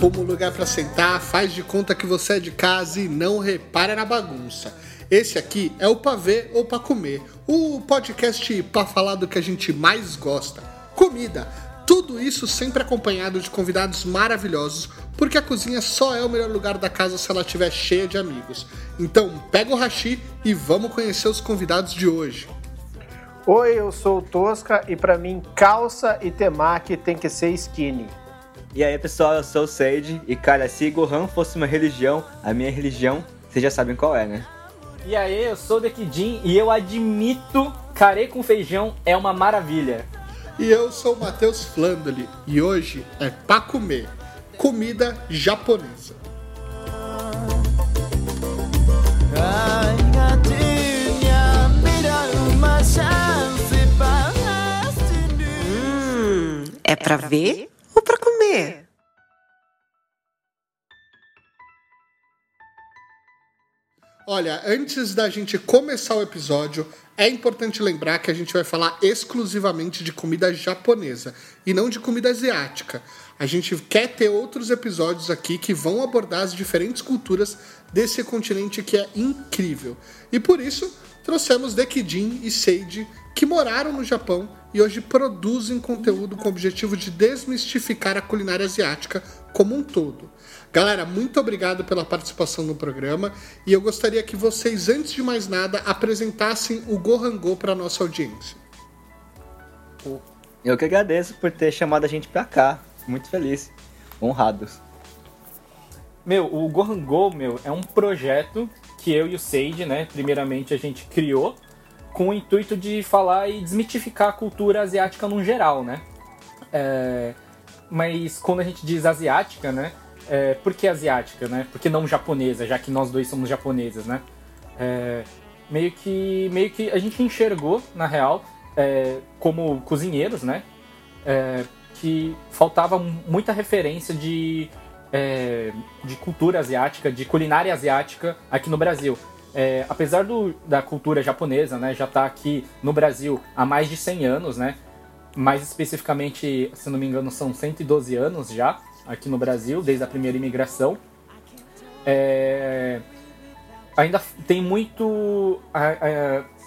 arruma um lugar para sentar, faz de conta que você é de casa e não repara na bagunça. Esse aqui é o Pra Ver ou Pra Comer, o podcast para falar do que a gente mais gosta: comida. Tudo isso sempre acompanhado de convidados maravilhosos, porque a cozinha só é o melhor lugar da casa se ela estiver cheia de amigos. Então, pega o hashi e vamos conhecer os convidados de hoje. Oi, eu sou o Tosca e para mim calça e temaki tem que ser skinny. E aí pessoal, eu sou o Sage e cara, se Gohan fosse uma religião, a minha religião, vocês já sabem qual é, né? E aí, eu sou o Dekidin e eu admito, carê com feijão é uma maravilha. E eu sou o Matheus Flandoli e hoje é pra comer comida japonesa. Hum, é pra ver Olha, antes da gente começar o episódio, é importante lembrar que a gente vai falar exclusivamente de comida japonesa e não de comida asiática. A gente quer ter outros episódios aqui que vão abordar as diferentes culturas desse continente que é incrível. E por isso, trouxemos Dekidin e Seiji, que moraram no Japão e hoje produzem conteúdo com o objetivo de desmistificar a culinária asiática como um todo. Galera, muito obrigado pela participação no programa e eu gostaria que vocês, antes de mais nada, apresentassem o Gohango para nossa audiência. Eu que agradeço por ter chamado a gente pra cá. Muito feliz. Honrados. Meu, o Gohango, meu, é um projeto que eu e o Sage, né, primeiramente a gente criou com o intuito de falar e desmitificar a cultura asiática no geral, né? É, mas quando a gente diz asiática, né? É, por que asiática, né? Por que não japonesa, já que nós dois somos japoneses, né? É, meio que meio que a gente enxergou, na real, é, como cozinheiros, né? É, que faltava muita referência de, é, de cultura asiática, de culinária asiática aqui no Brasil. É, apesar do, da cultura japonesa, né, já está aqui no Brasil há mais de 100 anos, né? Mais especificamente, se não me engano, são 112 anos já aqui no Brasil, desde a primeira imigração. É, ainda tem muito,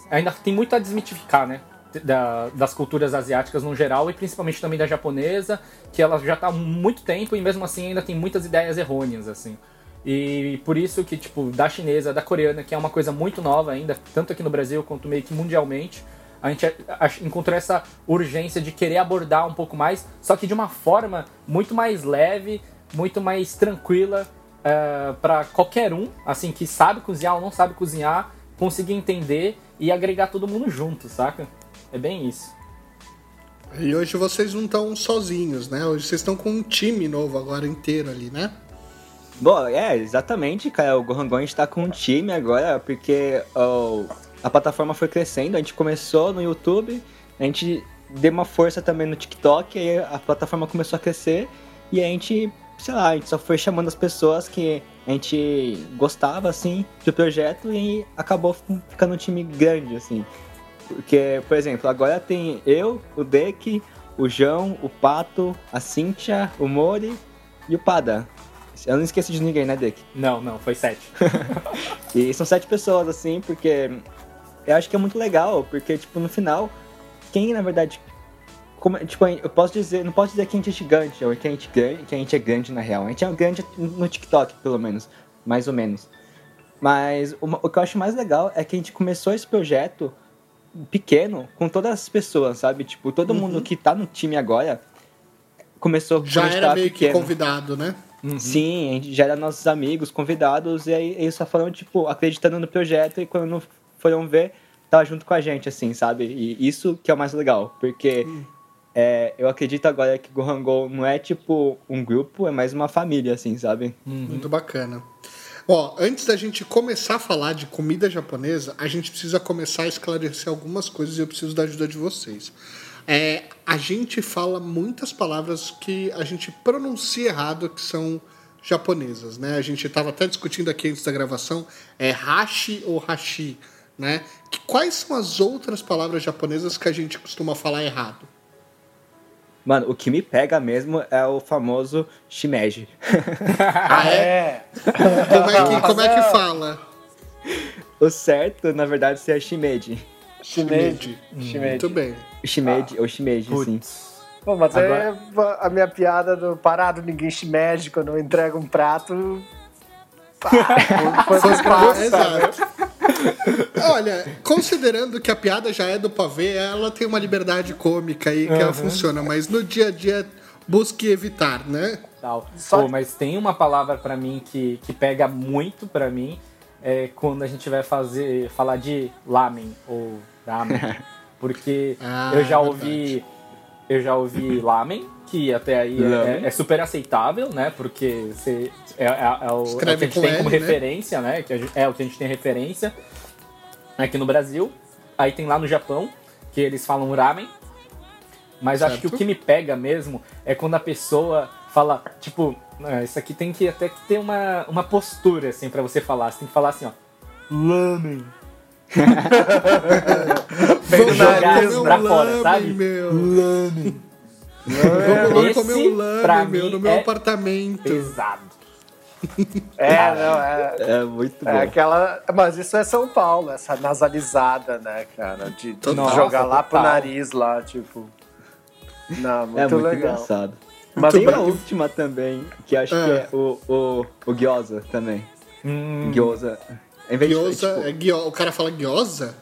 ainda tem muito a desmitificar, né? Da, das culturas asiáticas no geral e principalmente também da japonesa, que ela já está há muito tempo e mesmo assim ainda tem muitas ideias errôneas, assim. E por isso que, tipo, da chinesa, da coreana, que é uma coisa muito nova ainda, tanto aqui no Brasil quanto meio que mundialmente, a gente encontrou essa urgência de querer abordar um pouco mais, só que de uma forma muito mais leve, muito mais tranquila uh, para qualquer um, assim, que sabe cozinhar ou não sabe cozinhar, conseguir entender e agregar todo mundo junto, saca? É bem isso. E hoje vocês não estão sozinhos, né? Hoje vocês estão com um time novo agora inteiro ali, né? Bom, é, exatamente, cara. O Gohangon a gente tá com um time agora, porque oh, a plataforma foi crescendo. A gente começou no YouTube, a gente deu uma força também no TikTok, aí a plataforma começou a crescer e a gente, sei lá, a gente só foi chamando as pessoas que a gente gostava, assim, do projeto e acabou ficando um time grande, assim. Porque, por exemplo, agora tem eu, o Deck, o João, o Pato, a Cíntia, o Mori e o Pada. Eu não esqueci de ninguém, né, Dick? Não, não, foi sete. e são sete pessoas, assim, porque eu acho que é muito legal, porque, tipo, no final, quem, na verdade, como, tipo, eu posso dizer, não posso dizer que a gente é gigante, ou que a gente, é que a gente é grande na real. A gente é grande no TikTok, pelo menos, mais ou menos. Mas o, o que eu acho mais legal é que a gente começou esse projeto pequeno com todas as pessoas, sabe? Tipo, todo uhum. mundo que tá no time agora começou Já era meio pequeno. que convidado, né? Uhum. Sim, a gente já era nossos amigos, convidados, e aí eles só foram, tipo, acreditando no projeto e quando foram ver, tava junto com a gente, assim, sabe? E isso que é o mais legal, porque uhum. é, eu acredito agora que Gohangol não é, tipo, um grupo, é mais uma família, assim, sabe? Uhum. Muito bacana. Ó, antes da gente começar a falar de comida japonesa, a gente precisa começar a esclarecer algumas coisas e eu preciso da ajuda de vocês. É, a gente fala muitas palavras que a gente pronuncia errado, que são japonesas, né? A gente estava até discutindo aqui antes da gravação, é hashi ou hashi, né? Que, quais são as outras palavras japonesas que a gente costuma falar errado? Mano, o que me pega mesmo é o famoso shimeji. Ah, é? Como é que, como é que fala? o certo, na verdade, seria shimeji. Shimeji. Muito Shimeji. bem. Shimeji, ou shimeji, sim. Putz. Pô, mas Agora- é a minha piada do parado, ninguém shimeji quando eu entrego um prato. Pá, foi, foi, exato. Olha, considerando que a piada já é do pavê, ela tem uma liberdade cômica aí que ela funciona, mas no dia a dia busque evitar, né? Tal. Só- Pô, mas tem uma palavra pra mim que, que pega muito pra mim é quando a gente vai fazer falar de lamen ou ramen, porque Ah, eu já verdade. ouvi eu já ouvi lamen que até aí Lamen. é, é super aceitável, né? Porque você é, é- é o, é o que a gente tem como L, né? referência, né? Que gente- é o que a gente tem referência aqui no Brasil. Aí tem lá no Japão que eles falam ramen. Mas acho que o Certo. que me pega mesmo é quando a pessoa fala, tipo, "Ah, isso aqui tem que até que ter uma, uma postura, assim, pra você falar. Você tem que falar assim, ó. Lamen. Vamos lá jogar comer um pra fora, lame, sabe? meu. Lamen. Vamos lá Esse, comer um lame, meu, mim, no meu é apartamento. Pesado. É, não, é. É muito bom. É aquela. Mas isso é São Paulo, essa nasalizada, né, cara? De, de Nossa, jogar lá pro nariz lá, tipo. Não, muito, é muito legal. engraçado. Mas Tem uma última também, que acho Ah. que é o, o, o gyoza também. Hum, Gyoza. Vez de, Gyoza, tipo, é o cara fala gyoza?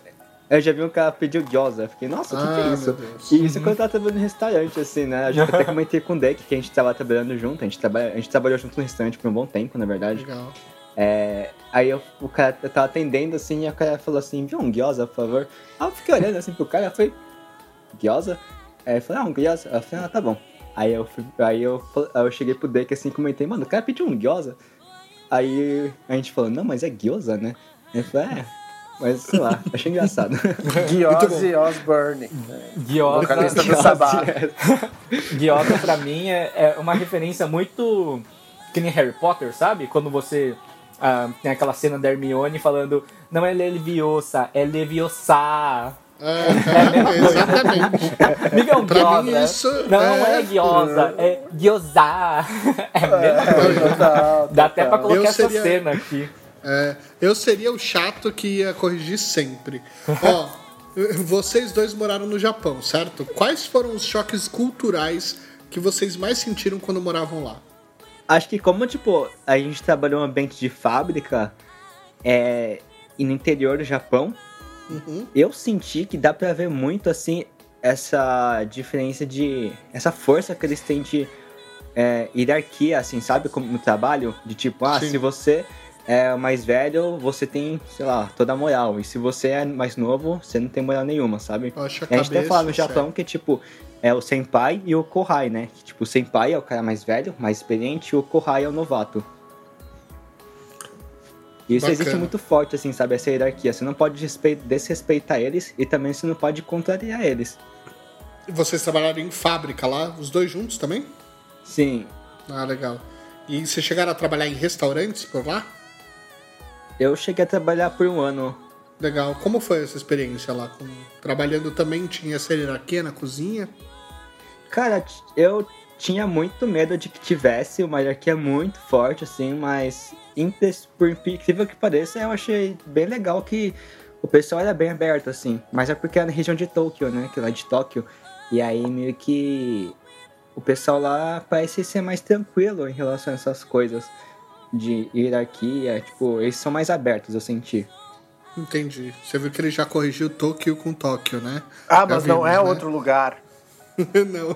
Eu já vi um cara pedir gyoza. Fiquei, nossa, o que, que Ah, é isso? meu Deus. E isso quando eu tava trabalhando no restaurante, assim, né? Eu já até comentei com o Deck que a gente tava trabalhando junto. A gente, trabalha, a gente trabalhou junto no restaurante por um bom tempo, na verdade. Legal. É, aí eu, o cara eu tava atendendo assim, e o cara falou assim, viu um gyoza, por favor? Aí eu fiquei olhando assim pro cara, eu falei, gyoza? Aí eu falei, ah, um gyoza? Eu falei, ah, tá bom. Aí eu, fui, aí eu, eu cheguei pro Deck assim e comentei, mano, o cara pediu um gyoza? Aí a gente falou, não, mas é gyoza, né? Ele falou, é, mas sei lá, achei engraçado. Guiozzi Osborne. Gyoza, Vocalista do Sabá. Gyoza pra mim é, é uma referência muito que nem Harry Potter, sabe? Quando você ah, tem aquela cena da Hermione falando não é Leviosa, é Leviosa. É, exatamente. Amiga, é Pra mim isso Não é- é gyoza, é gyoza. É a mesma coisa. Total, Dá até pra colocar Eu essa seria- cena aqui. É, eu seria o chato que ia corrigir sempre. Ó, vocês dois moraram no Japão, certo? Quais foram os choques culturais que vocês mais sentiram quando moravam lá? Acho que como, tipo, a gente trabalhou em um ambiente de fábrica é, e no interior do Japão, Uhum. eu senti que dá pra ver muito, assim, essa diferença de... Essa força que eles têm de é, hierarquia, assim, sabe? Como no trabalho, de tipo, ah, Sim. se você é o mais velho, você tem, sei lá, toda a moral. E se você é mais novo, você não tem moral nenhuma, sabe? A A gente cabeça, fala no Japão sério. que, tipo, é o senpai e o kohai, né? Que, tipo, o senpai é o cara mais velho, mais experiente, e o kohai é o novato. E isso Bacana. existe muito forte, assim, sabe? Essa hierarquia. Você não pode desrespeitar eles e também você não pode contrariar eles. E Vocês trabalharam em fábrica lá, os dois juntos também? Sim, Ah, legal. E vocês chegaram a trabalhar em restaurantes por lá? eu cheguei a trabalhar por um ano. Legal. Como foi essa experiência lá? Trabalhando também tinha essa hierarquia na cozinha? Cara, eu tinha muito medo de que tivesse uma hierarquia muito forte, assim, mas por incrível que pareça, eu achei bem legal que o pessoal era bem aberto, assim. Mas é porque é na região de Tóquio, né? Que lá é de Tóquio. E aí meio que o pessoal lá parece ser mais tranquilo em relação a essas coisas de hierarquia. Tipo, eles são mais abertos, eu senti. Entendi. Você viu que ele já corrigiu Tóquio com Tóquio, né? Ah, Já mas não vimos, é né? outro lugar. Não.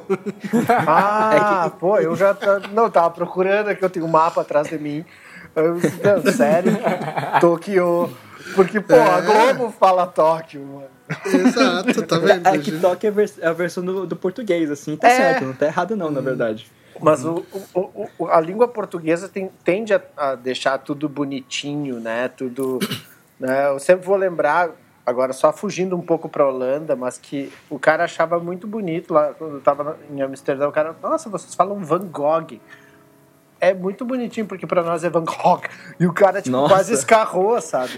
Ah, pô, eu já tá- não tava procurando aqui, eu tenho um mapa atrás de mim. Eu, não, sério? Tóquio. Porque, pô, a É. Globo fala Tóquio, mano. Exato, tá vendo? É que Tóquio é a vers- é a versão do, do português, assim, tá É. certo, não tá errado não, na verdade. Mas o, o- o- a língua portuguesa tem- tende a, a deixar tudo bonitinho, né? Tudo. né? Eu sempre vou lembrar, agora só fugindo um pouco pra Holanda, mas que o cara achava muito bonito lá, quando eu tava em Amsterdã, o cara, nossa, vocês falam Van Gogh. é muito bonitinho, porque pra nós é Van Gogh. E o cara, tipo, Nossa. quase escarrou, sabe?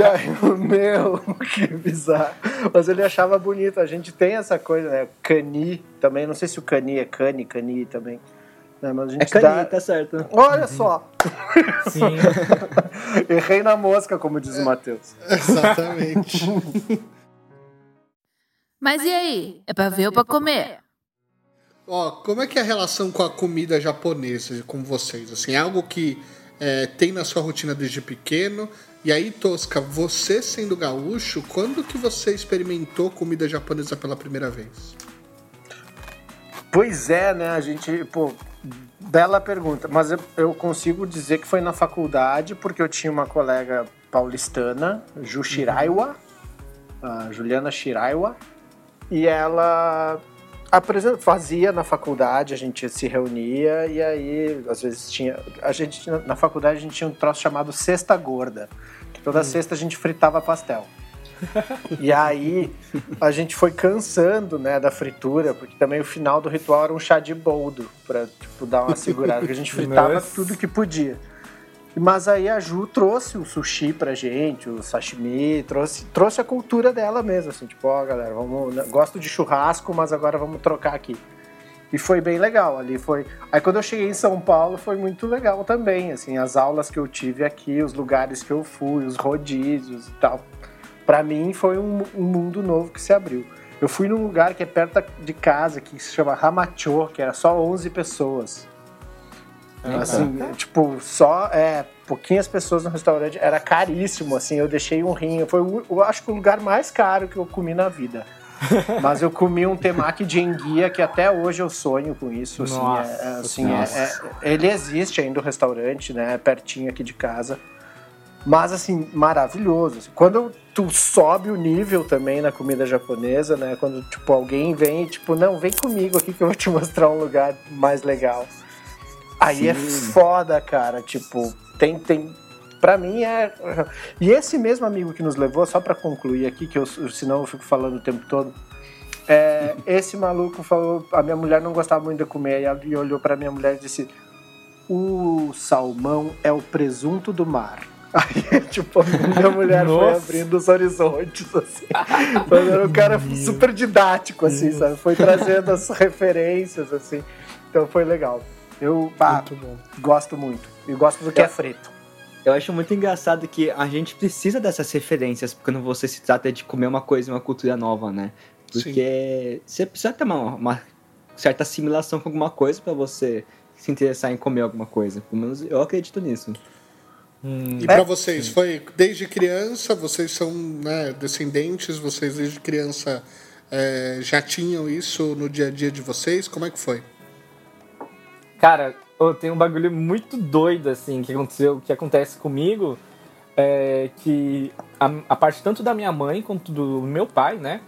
E aí, meu, que bizarro. Mas ele achava bonito. A gente tem essa coisa, né? Cani também. Não sei se o Cani é Cani, Cani também. Né? Mas a gente É caninha, dá... tá certo. Olha só! Sim. Errei na mosca, como diz o Matheus. Exatamente. Mas e aí? É pra ver ou pra comer? Ó, como é que é a relação com a comida japonesa com vocês? Assim, é algo que é, tem na sua rotina desde pequeno? E aí, Tosca, você sendo gaúcho, quando que você experimentou comida japonesa pela primeira vez? Pois é, né? A gente, pô, bela pergunta. Mas eu, eu consigo dizer que foi na faculdade, porque eu tinha uma colega paulistana, Ju Shiraiwa, a Juliana Shiraiwa, e ela apresenta, fazia na faculdade, a gente se reunia e aí às vezes tinha, a gente na faculdade a gente tinha um troço chamado cesta gorda. que Toda sexta a gente fritava pastel. E aí a gente foi cansando, né, da fritura, porque também o final do ritual era um chá de boldo, pra, tipo, dar uma segurada, porque a gente fritava Nossa. tudo que podia. Mas aí a Ju trouxe o sushi pra gente, o sashimi, trouxe, trouxe a cultura dela mesmo, assim, tipo, ó, galera, vamos, gosto de churrasco, mas agora vamos trocar aqui. E foi bem legal, ali foi... Aí quando eu cheguei em São Paulo foi muito legal também, assim, as aulas que eu tive aqui, os lugares que eu fui, os rodízios e tal. Pra mim foi um, um mundo novo que se abriu. Eu fui num lugar que é perto de casa, que se chama Hamacho, que era só 11 pessoas. Assim, tipo, só é, pouquinhas pessoas no restaurante, era caríssimo, assim, eu deixei um rim, foi eu acho que o lugar mais caro que eu comi na vida. Mas eu comi um temaki de enguia que até hoje eu sonho com isso, assim, Nossa é- é, assim, é- é- ele existe ainda o restaurante, né, pertinho aqui de casa. Mas assim, maravilhoso. assim. Quando tu sobe o nível também na comida japonesa, né? Quando tipo alguém vem e tipo, não, vem comigo aqui que eu vou te mostrar um lugar mais legal. Aí é Sim. foda, cara. Tipo, tem tem Pra mim é. E esse mesmo amigo que nos levou, só pra concluir aqui, que eu, senão eu fico falando o tempo todo. é, esse maluco falou. A minha mulher não gostava muito de comer, e e olhou pra minha mulher e disse: O salmão é o presunto do mar. Aí, tipo, a minha mulher foi Nossa. abrindo os horizontes, assim. Mas era um cara super didático, assim, sabe? Foi trazendo as referências, assim. Então foi legal. Eu bah, Muito bom. gosto muito. E gosto do que é frito. Eu acho muito engraçado que a gente precisa dessas referências quando você se trata de comer uma coisa em uma cultura nova, né? Porque você precisa ter uma, uma certa assimilação com alguma coisa pra você se interessar em comer alguma coisa. Pelo menos eu acredito nisso. Hum, E pra vocês, foi desde criança, vocês são né, descendentes, vocês desde criança é, já tinham isso no dia a dia de vocês? Como é que foi? Cara, eu tenho um bagulho muito doido, assim, que aconteceu, que acontece comigo, é que a, a parte tanto da minha mãe quanto do meu pai, né?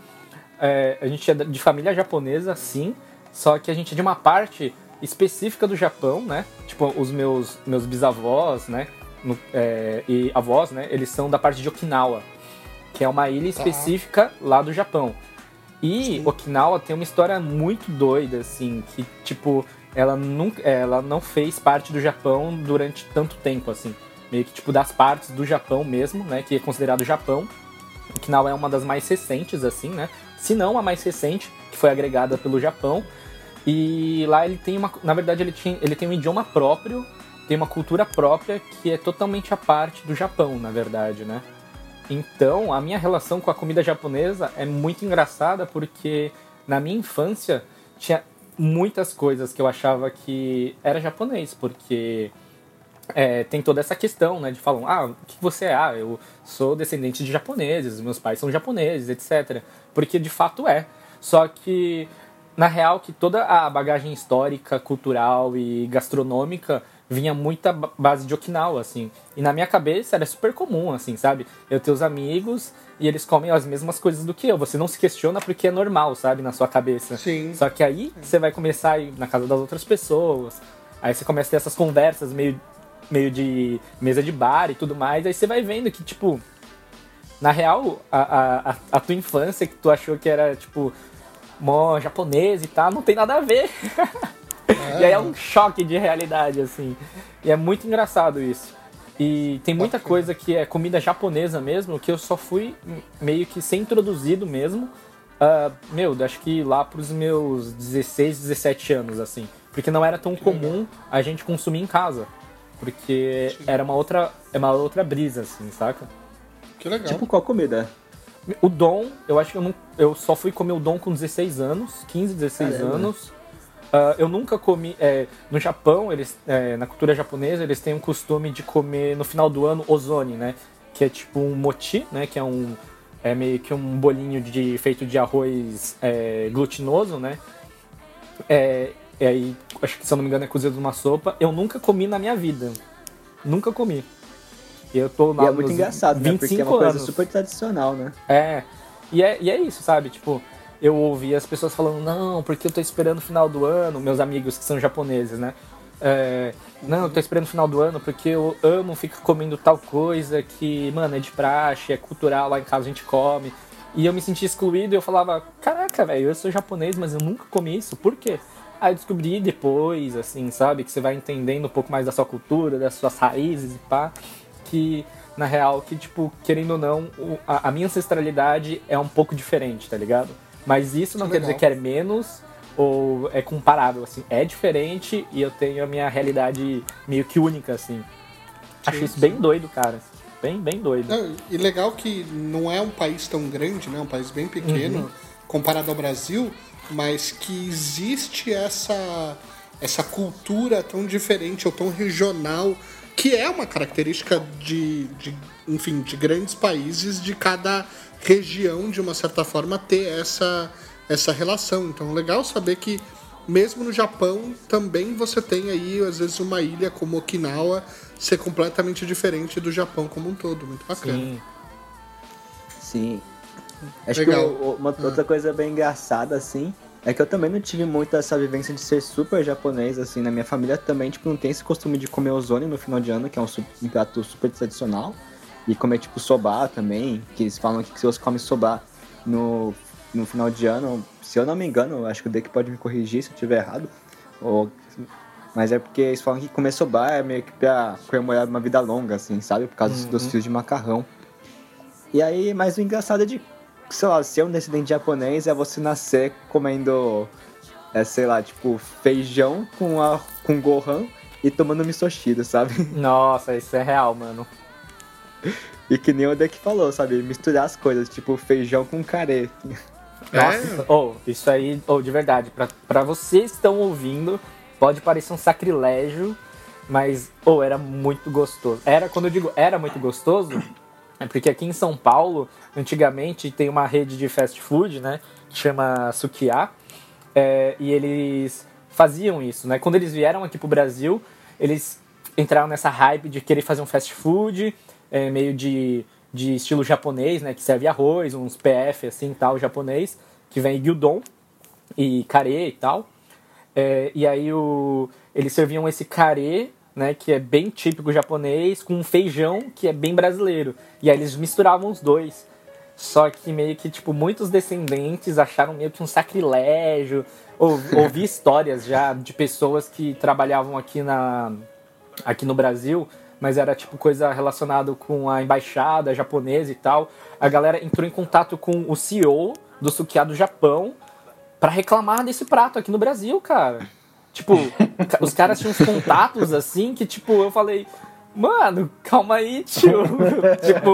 é, a gente é de família japonesa, sim, só que a gente é de uma parte específica do Japão, né? Tipo, os meus, meus bisavós, né? No- é, e avós, né? Eles são da parte de Okinawa, que é uma ilha específica lá do Japão. E Okinawa tem uma história muito doida, assim, que, tipo, ela nunca, ela não fez parte do Japão durante tanto tempo, assim. Meio que, tipo, das partes do Japão mesmo, né? Que é considerado Japão. Okinawa é uma das mais recentes, assim, né? Se não a mais recente, que foi agregada pelo Japão. E lá ele tem uma. Na verdade, ele, tinha, ele tem um idioma próprio, tem uma cultura própria que é totalmente a parte do Japão, na verdade, né? Então, a minha relação com a comida japonesa é muito engraçada porque na minha infância tinha muitas coisas que eu achava que era japonês, porque é, tem toda essa questão, né, de falar, ah, o que você é? Ah, eu sou descendente de japoneses, meus pais são japoneses, etc. Porque de fato é. Só que, na real, que toda a bagagem histórica, cultural e gastronômica vinha muita ba- base de Okinawa, assim. E na minha cabeça era super comum, assim, sabe? Eu ter os amigos e eles comem as mesmas coisas do que eu. Você não se questiona porque é normal, sabe? Na sua cabeça. Sim. Só que aí você vai começar a ir na casa das outras pessoas. Aí você começa a ter essas conversas meio, meio de mesa de bar e tudo mais. Aí você vai vendo que, tipo, na real, a, a, a- a tua infância que tu achou que era, tipo, mó japonês e tal, não tem nada a ver. E aí é um choque de realidade, assim. E é muito engraçado isso. E tem muita coisa que é comida japonesa mesmo, que eu só fui meio que ser introduzido mesmo. ah, meu, acho que lá pros meus 16, 17 anos, assim. Porque não era tão comum a gente consumir em casa. Porque era uma outra, é uma outra brisa, assim, saca? Que legal. Tipo, qual comida? O Dom, eu acho que eu, não, eu só fui comer o Dom com 16 anos, 15, 16 Caramba. anos. Ah, eu nunca comi. é, no Japão, eles, é, na cultura japonesa, eles têm o costume de comer no final do ano ozone, né? Que é tipo um mochi, né? Que é um. É meio que um bolinho de, feito de arroz é, glutinoso, né? É, e aí, acho que se eu não me engano, é cozido numa sopa. Eu nunca comi na minha vida. Nunca comi. E eu tô E lá é muito engraçado, né? 25 Porque é uma coisa anos. super tradicional, né? É. E, é. e é isso, sabe? Tipo, eu ouvi as pessoas falando, não, porque eu tô esperando o final do ano, meus amigos que são japoneses, né? É, não, eu tô esperando o final do ano porque eu amo ficar comendo tal coisa que, mano, é de praxe, é cultural, lá em casa a gente come. E eu me senti excluído e eu falava, caraca, velho, eu sou japonês, mas eu nunca comi isso, por quê? Aí eu descobri depois, assim, sabe? Que você vai entendendo um pouco mais da sua cultura, das suas raízes e pá. Que, na real, que, tipo, querendo ou não, a minha ancestralidade é um pouco diferente, tá ligado? Mas isso não Que quer dizer legal. que é menos ou é comparável, assim. É diferente e eu tenho a minha realidade meio que única, assim. Acho isso bem doido, cara. Bem, bem doido. Não, e legal que não é um país tão grande, né? Um país bem pequeno Uhum. comparado ao Brasil, mas que existe essa essa cultura tão diferente ou tão regional que é uma característica de, de enfim de grandes países de cada região de uma certa forma ter essa essa relação. Então legal saber que mesmo no Japão também você tem aí às vezes uma ilha como Okinawa ser completamente diferente do Japão como um todo, muito bacana. Sim. Sim. Acho Legal. que uma outra coisa bem engraçada, assim, é que eu também não tive muito essa vivência de ser super japonês, assim, na minha família também, tipo, não tem esse costume de comer ozone no final de ano, que é um, um prato super tradicional, e comer, tipo, soba também, que eles falam que se você come soba no, no final de ano, se eu não me engano, acho que o Deck pode me corrigir se eu estiver errado, ou... Mas é porque eles falam que comer soba é meio que pra comemorar uma vida longa, assim, sabe? Por causa dos fios de macarrão. E aí, mas o engraçado é de, sei lá, ser um descendente japonês é você nascer comendo, é, sei lá, tipo, feijão com, a, com gohan e tomando misoshiro, sabe? Nossa, isso é real, mano. E que nem o Deck falou, sabe? Misturar as coisas, tipo, feijão com carê. Nossa, oh, isso aí, oh, de verdade, pra, pra vocês que estão ouvindo, pode parecer um sacrilégio, mas, oh, era muito gostoso. Era, quando eu digo era muito gostoso, é porque aqui em São Paulo, antigamente, tem uma rede de fast food, né, que chama Sukiá, é, e eles faziam isso, né? Quando eles vieram aqui pro Brasil, eles entraram nessa hype de querer fazer um fast food, é, meio de, de estilo japonês, né? Que serve arroz, uns PF assim, tal, japonês, que vem gyudon e carê e tal. É, e aí o, eles serviam esse carê, né, que é bem típico japonês, com um feijão que é bem brasileiro. E aí eles misturavam os dois. Só que meio que, tipo, muitos descendentes acharam meio que um sacrilégio. Ou, ouvi histórias já de pessoas que trabalhavam aqui, na, aqui no Brasil, mas era tipo coisa relacionada com a embaixada japonesa e tal. A galera entrou em contato com o CEO do Sukiá do Japão pra reclamar desse prato aqui no Brasil, cara. Tipo, os caras tinham uns contatos assim que, tipo, eu falei, mano, calma aí, tio. tipo,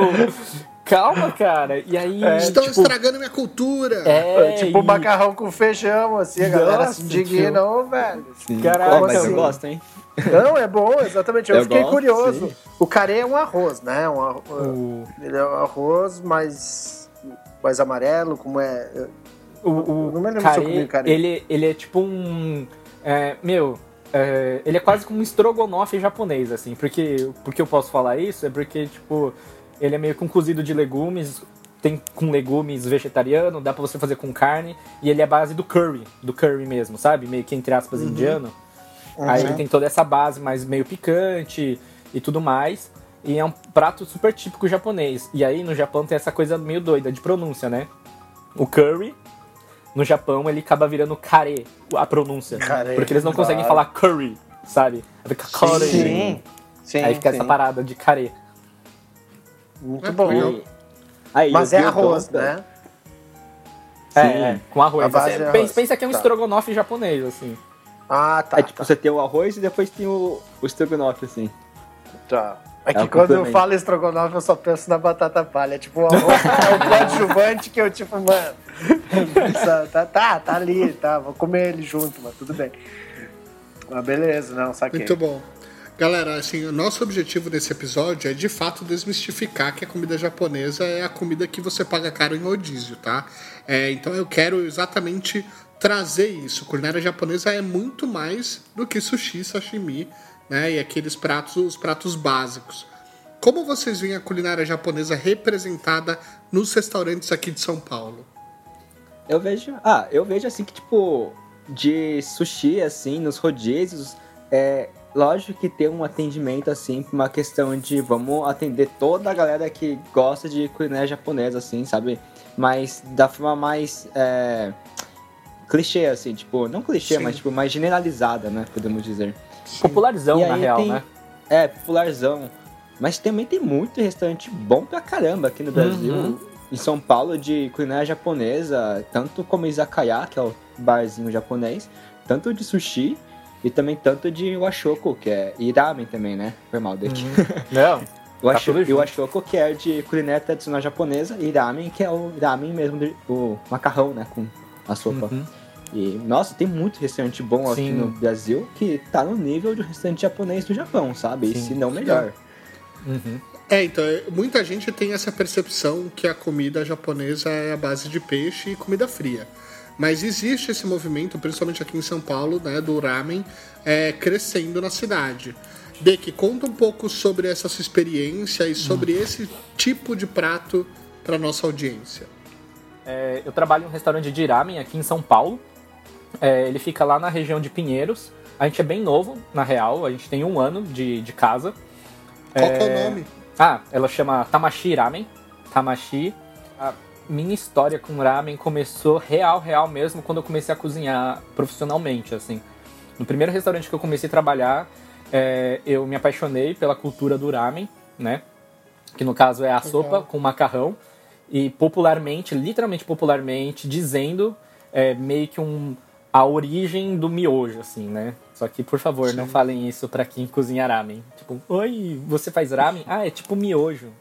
calma, cara. E aí. Estão tipo, estragando minha cultura. é, tipo e- macarrão com feijão, assim, a galera Nossa, se indigna, ô, velho. Sim. Caraca, mas assim? eu gosto, hein? Não, é bom, exatamente. Eu, Eu fiquei gosto, curioso. sim. O carê é um arroz, né? Um arro- O, Ele é um arroz mais, mais amarelo, como é. o, o Não me lembro se eu comi carê, carê. ele, ele é tipo um. é, meu, é, ele é quase como um estrogonofe japonês, assim. Porque, porque eu posso falar isso? É porque, tipo, ele é meio um cozido de legumes. Tem com legumes vegetariano, dá pra você fazer com carne. E ele é a base do curry, do curry mesmo, sabe? Meio que entre aspas indiano. Aí Uhum. ele tem toda essa base mais meio picante e tudo mais. E é um prato super típico japonês. E aí no Japão tem essa coisa meio doida de pronúncia, né? O curry no Japão ele acaba virando kare, a pronúncia. Porque eles não conseguem claro. falar curry, sabe? Fica curry. Sim, sim. Aí fica sim. essa parada de kare. Muito É, bom. Aí, Mas o é arroz, né? É, Sim. é, com arroz. A base Você é pensa, arroz. pensa que é um Tá. estrogonofe japonês, assim. Ah, tá. Aí, tipo, tá, você tem o arroz e depois tem o, o estrogonofe, assim. tá. É que É o quando eu falo estrogonofe, eu só penso na batata palha. Tipo, o arroz é o coadjuvante que eu, tipo, mano. tá, tá, tá ali, tá. Vou comer ele junto, mas tudo bem. Mas beleza, não, saquei. Muito bom. Galera, assim, o nosso objetivo nesse episódio é de fato desmistificar que a comida japonesa é a comida que você paga caro em rodízio, tá? É, então eu quero exatamente trazer isso. Culinária japonesa é muito mais do que sushi, sashimi, né? E aqueles pratos, os pratos básicos. Como vocês veem a culinária japonesa representada nos restaurantes aqui de São Paulo? Eu vejo. Ah, eu vejo assim que, tipo, de sushi, assim, nos rodízios, é lógico que tem um atendimento, assim, uma questão de vamos atender toda a galera que gosta de culinária japonesa, assim, sabe? Mas da forma mais. É, clichê, assim, tipo, não clichê, Sim. mas tipo, mais generalizada, né? Podemos dizer. Popularzão, E na real, tem- né? É, popularzão. Mas também tem muito restaurante bom pra caramba aqui no Brasil. Uhum. Em São Paulo, de culinária japonesa, tanto como izakaya, que é o barzinho japonês, tanto de sushi e também tanto de washoko, que é e ramen também, né? Foi mal daqui. Não. O, Tá asho, e o ashoko, que é de culinária tradicional japonesa, e ramen, que é o ramen mesmo, de- o macarrão, né? Com a sopa. Uhum. E, nossa, tem muito restaurante bom aqui Sim. no Brasil que tá no nível de um restaurante japonês do Japão, sabe? E Sim. se não melhor. Uhum. É, então, muita gente tem essa percepção que a comida japonesa é a base de peixe e comida fria. Mas existe esse movimento, principalmente aqui em São Paulo, né, do ramen, é, crescendo na cidade. Beck, conta um pouco sobre essa sua experiência e sobre esse tipo de prato para nossa audiência. É, eu trabalho em um restaurante de ramen aqui em São Paulo. É, ele fica lá na região de Pinheiros. A gente é bem novo, na real. A gente tem um ano de, de casa. Qual que é o nome? Ah, ela chama Tamashi Ramen. Tamashi. A minha história com ramen começou real, real mesmo, quando eu comecei a cozinhar profissionalmente, assim. No primeiro restaurante que eu comecei a trabalhar, é, eu me apaixonei pela cultura do ramen, né? Que no caso é a sopa com macarrão. E popularmente, literalmente popularmente, dizendo é, meio que um, a origem do miojo, assim, né? Só que, por favor, não falem isso pra quem cozinha ramen. Tipo, oi, você faz ramen? Ah, é tipo miojo.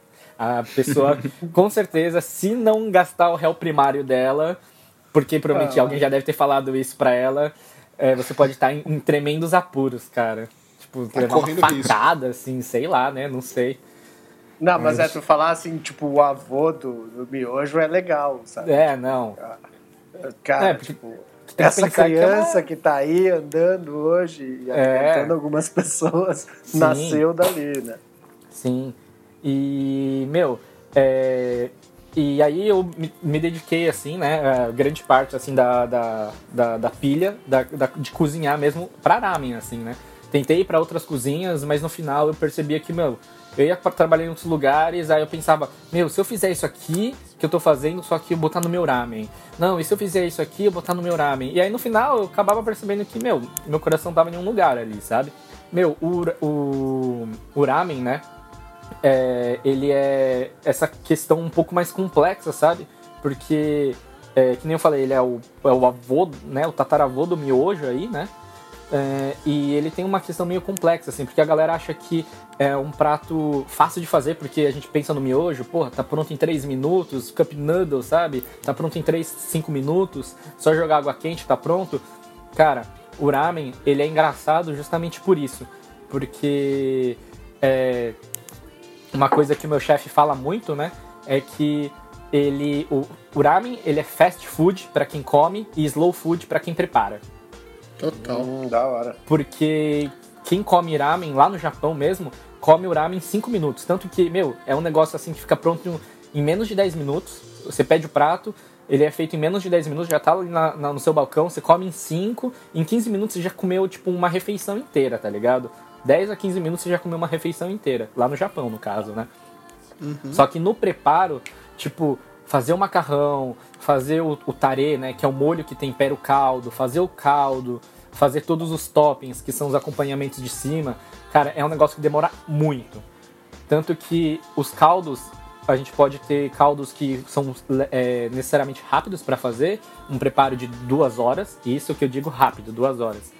A pessoa, com certeza, se não gastar o réu primário dela, porque provavelmente Ah. alguém já deve ter falado isso pra ela, é, você pode estar em, em tremendos apuros, cara. Tipo, Tá levar uma correndo risco. facada, assim, sei lá, né? Não sei. Não, mas é tu falar assim, tipo, o avô do, do miojo é legal, sabe? É, não. Cara, É, porque tipo, essa que é uma- criança que, tá aí andando hoje e É. algumas pessoas, Sim. nasceu dali, né? Sim. E, meu, é, e aí eu me, dediquei, assim, né, grande parte, assim, da, da, da, da pilha, da, da- de cozinhar mesmo pra ramen, assim, né. Tentei ir pra outras cozinhas, mas no final eu percebia que, meu, eu ia trabalhar em outros lugares, aí eu pensava, meu, se eu fizer isso aqui, que eu tô fazendo, só que eu botar no meu ramen. Não, e se eu fizer isso aqui, eu botar no meu ramen. E aí no final eu acabava percebendo que, meu, meu coração tava em um lugar ali, sabe? Meu, o, o, o ramen, né? É, ele é essa questão um pouco mais complexa, sabe? Porque, é, que nem eu falei, ele é o, é o avô, né? O tataravô do miojo aí, né? É, e ele tem uma questão meio complexa, assim, porque a galera acha que é um prato fácil de fazer, porque a gente pensa no miojo, porra, tá pronto em 3 minutos, cup noodle, sabe? Tá pronto em 3, 5 minutos, só jogar água quente, tá pronto. Cara, o ramen, ele é engraçado justamente por isso. Porque é, uma coisa que o meu chefe fala muito, né? É que ele. O, o ramen ele é fast food para quem come e slow food para quem prepara. Total. Hum, da hora. Porque quem come ramen lá no Japão mesmo, come o ramen em 5 minutos. Tanto que, meu, é um negócio assim que fica pronto em menos de 10 minutos. Você pede o prato, ele é feito em menos de 10 minutos, já tá ali na- na- no seu balcão, você come em 5, em 15 minutos você já comeu, tipo, uma refeição inteira, tá ligado? 10 a 15 minutos você já comeu uma refeição inteira. Lá no Japão, no caso, né? Só que no preparo, tipo, fazer o macarrão, fazer o, o tarê, né, que é o molho que tempera o caldo, fazer o caldo, fazer todos os toppings, que são os acompanhamentos de cima, cara, é um negócio que demora muito. Tanto que os caldos, a gente pode ter caldos que são é, necessariamente rápidos para fazer, um preparo de duas horas, isso que eu digo rápido, duas horas.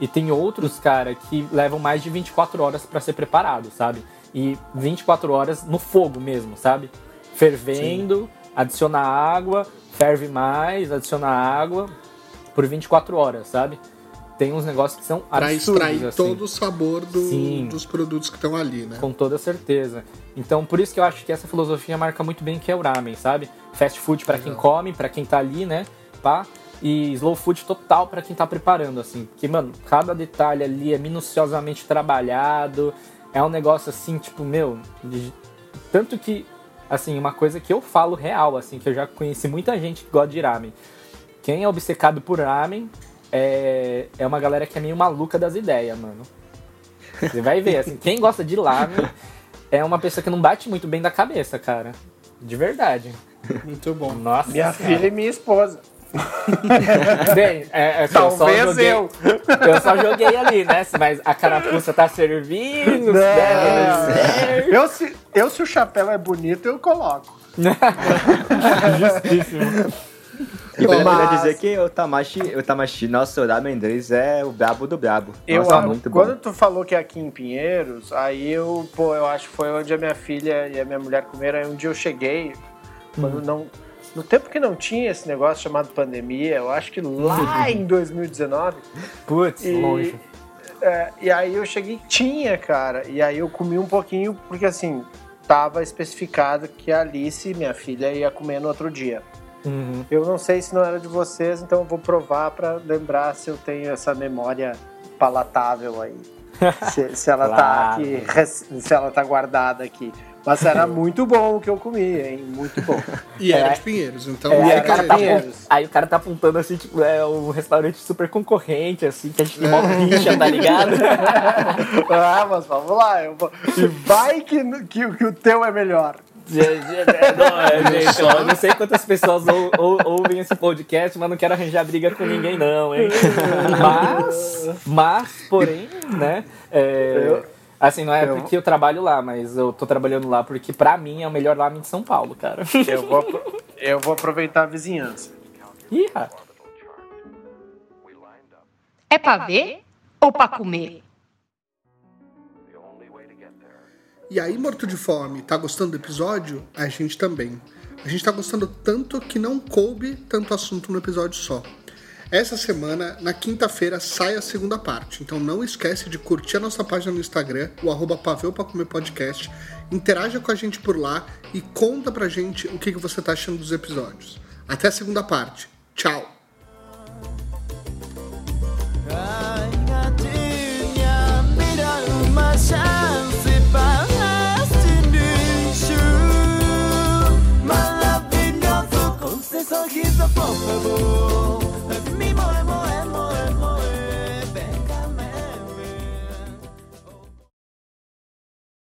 E tem outros, cara, que levam mais de 24 horas para ser preparado, sabe? E 24 horas no fogo mesmo, sabe? Fervendo, Sim. adiciona água, ferve mais, adiciona água por 24 horas, sabe? Tem uns negócios que são pra absurdos, extrair assim. todo o sabor do, dos produtos que estão ali, né? Com toda certeza. Então, por isso que eu acho que essa filosofia marca muito bem que é o ramen, sabe? Fast food para quem come, para quem tá ali, né? Pá e slow food total para quem tá preparando, assim. Porque, mano, cada detalhe ali é minuciosamente trabalhado. É um negócio assim, tipo, meu. De... Tanto que, assim, uma coisa que eu falo real, assim, que eu já conheci muita gente que gosta de ramen. Quem é obcecado por ramen é, é uma galera que é meio maluca das ideias, mano. Você vai ver, assim, quem gosta de ramen é uma pessoa que não bate muito bem da cabeça, cara. De verdade. Muito bom. Nossa. Minha cara. filha e minha esposa. Bem, é, é Talvez eu, joguei, eu. Eu só joguei ali, né? Mas a carapuça tá servindo. Não. Eu, se, eu, se o chapéu é bonito, eu coloco. Justíssimo. E pra Mas... dizer que o Tamashi, o Tamashi, nosso ramen deles é o brabo do brabo. Eu, Nossa, muito quando bom. tu falou que é aqui em Pinheiros, aí eu, pô, eu acho que foi onde a minha filha e a minha mulher comeram. Aí um dia eu cheguei, quando hum. não no tempo que não tinha esse negócio chamado pandemia, eu acho que lá em 2019. Putz, longe. É, e aí eu cheguei, tinha, cara. E aí eu comi um pouquinho, porque assim, tava especificado que a Alice, minha filha, ia comer no outro dia. Uhum. Eu não sei se não era de vocês, então eu vou provar para lembrar se eu tenho essa memória palatável aí. se, se, ela tá claro. tá aqui, se ela tá guardada aqui. Mas era muito bom o que eu comi, hein? Muito bom. E era é, de Pinheiros, então. É, aí, o cara tá, aí o cara tá apontando assim, tipo, é um restaurante super concorrente, assim, que a gente tem uma ficha, tá ligado? ah, mas vamos lá. Eu vou... E vai que, que, que o teu é melhor. Não, é, gente, eu não sei quantas pessoas ou, ou, ouvem esse podcast, mas não quero arranjar briga com ninguém, não, hein? Mas, mas porém, né? É, eu, Assim, não é eu... porque eu trabalho lá, mas eu tô trabalhando lá porque pra mim é o melhor lamen de São Paulo, cara. Eu vou, eu vou aproveitar a vizinhança. Ih, É pra ver ou pra comer? E aí, morto de fome, tá gostando do episódio? A gente também. A gente tá gostando tanto que não coube tanto assunto no episódio só. Essa semana, na quinta-feira, sai a segunda parte. Então não esquece de curtir a nossa página no Instagram, o arroba Pavel Comer Podcast. Interaja com a gente por lá e conta pra gente o que você tá achando dos episódios. Até a segunda parte. Tchau! por favor. Me mora